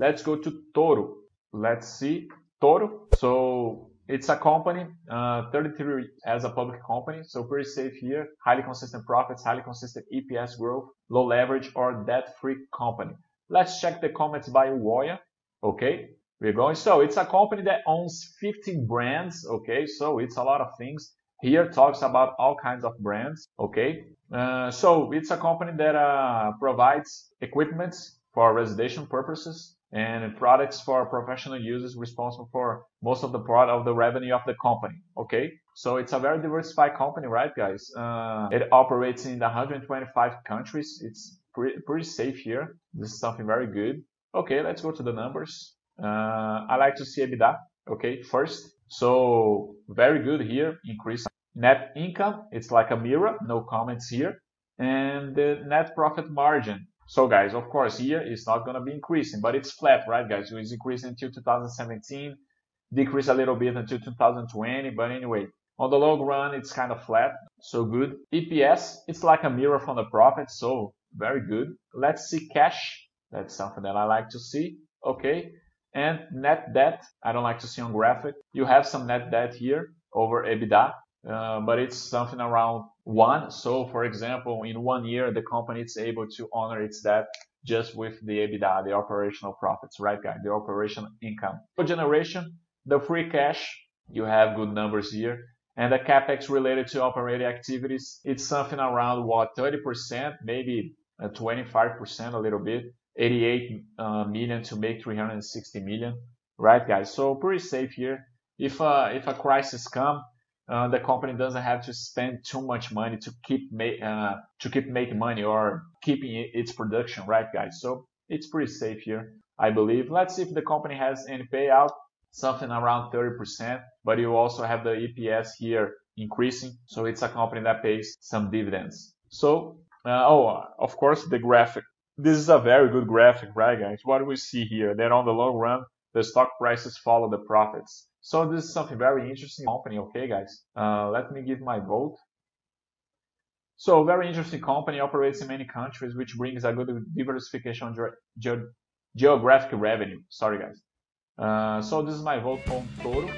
Let's go to Toro. Let's see Toro. So it's a company, uh, 33 as a public company, so pretty safe here. Highly consistent profits, highly consistent EPS growth, low leverage or debt-free company. Let's check the comments by Woya. Okay, we're going. So it's a company that owns 15 brands. Okay, so it's a lot of things. Here talks about all kinds of brands. Okay, uh, so it's a company that uh, provides equipment for residential purposes and products for professional users responsible for most of the part of the revenue of the company. Okay, so it's a very diversified company, right, guys? Uh, it operates in 125 countries. It's pretty, pretty safe here. This is something very good. Okay, let's go to the numbers. Uh, I like to see EBITDA. Okay, first. So very good here. Increase net income. It's like a mirror. No comments here. And the net profit margin. So guys, of course, here it's not going to be increasing, but it's flat, right, guys? It's increasing until 2017, decrease a little bit until 2020, but anyway, on the long run, it's kind of flat, so good. EPS, it's like a mirror from the profit, so very good. Let's see cash. That's something that I like to see. Okay. And net debt, I don't like to see on graphic. You have some net debt here over EBITDA, but it's something around one. So for example, in one year, the company is able to honor its debt just with the EBITDA, the operational profits, right guys? The operational income. For generation, the free cash, you have good numbers here. And the capex related to operating activities, it's something around what, 30%, maybe 25% uh, a little bit, 88 uh, million to make 360 million, right guys? So pretty safe here. If, uh, if a crisis come, uh, the company doesn't have to spend too much money to keep uh, to keep making money or keeping its production, right, guys? So it's pretty safe here, I believe. Let's see if the company has any payout, something around 30%, but you also have the EPS here increasing, so it's a company that pays some dividends. So, uh, oh, of course, the graphic. This is a very good graphic, right, guys? What do we see here? That on the long run, the stock prices follow the profits. So this is something very interesting company, okay guys? Uh, let me give my vote. So very interesting company, operates in many countries, which brings a good diversification on ge ge geographic revenue. Sorry guys. Uh, so this is my vote on Toro.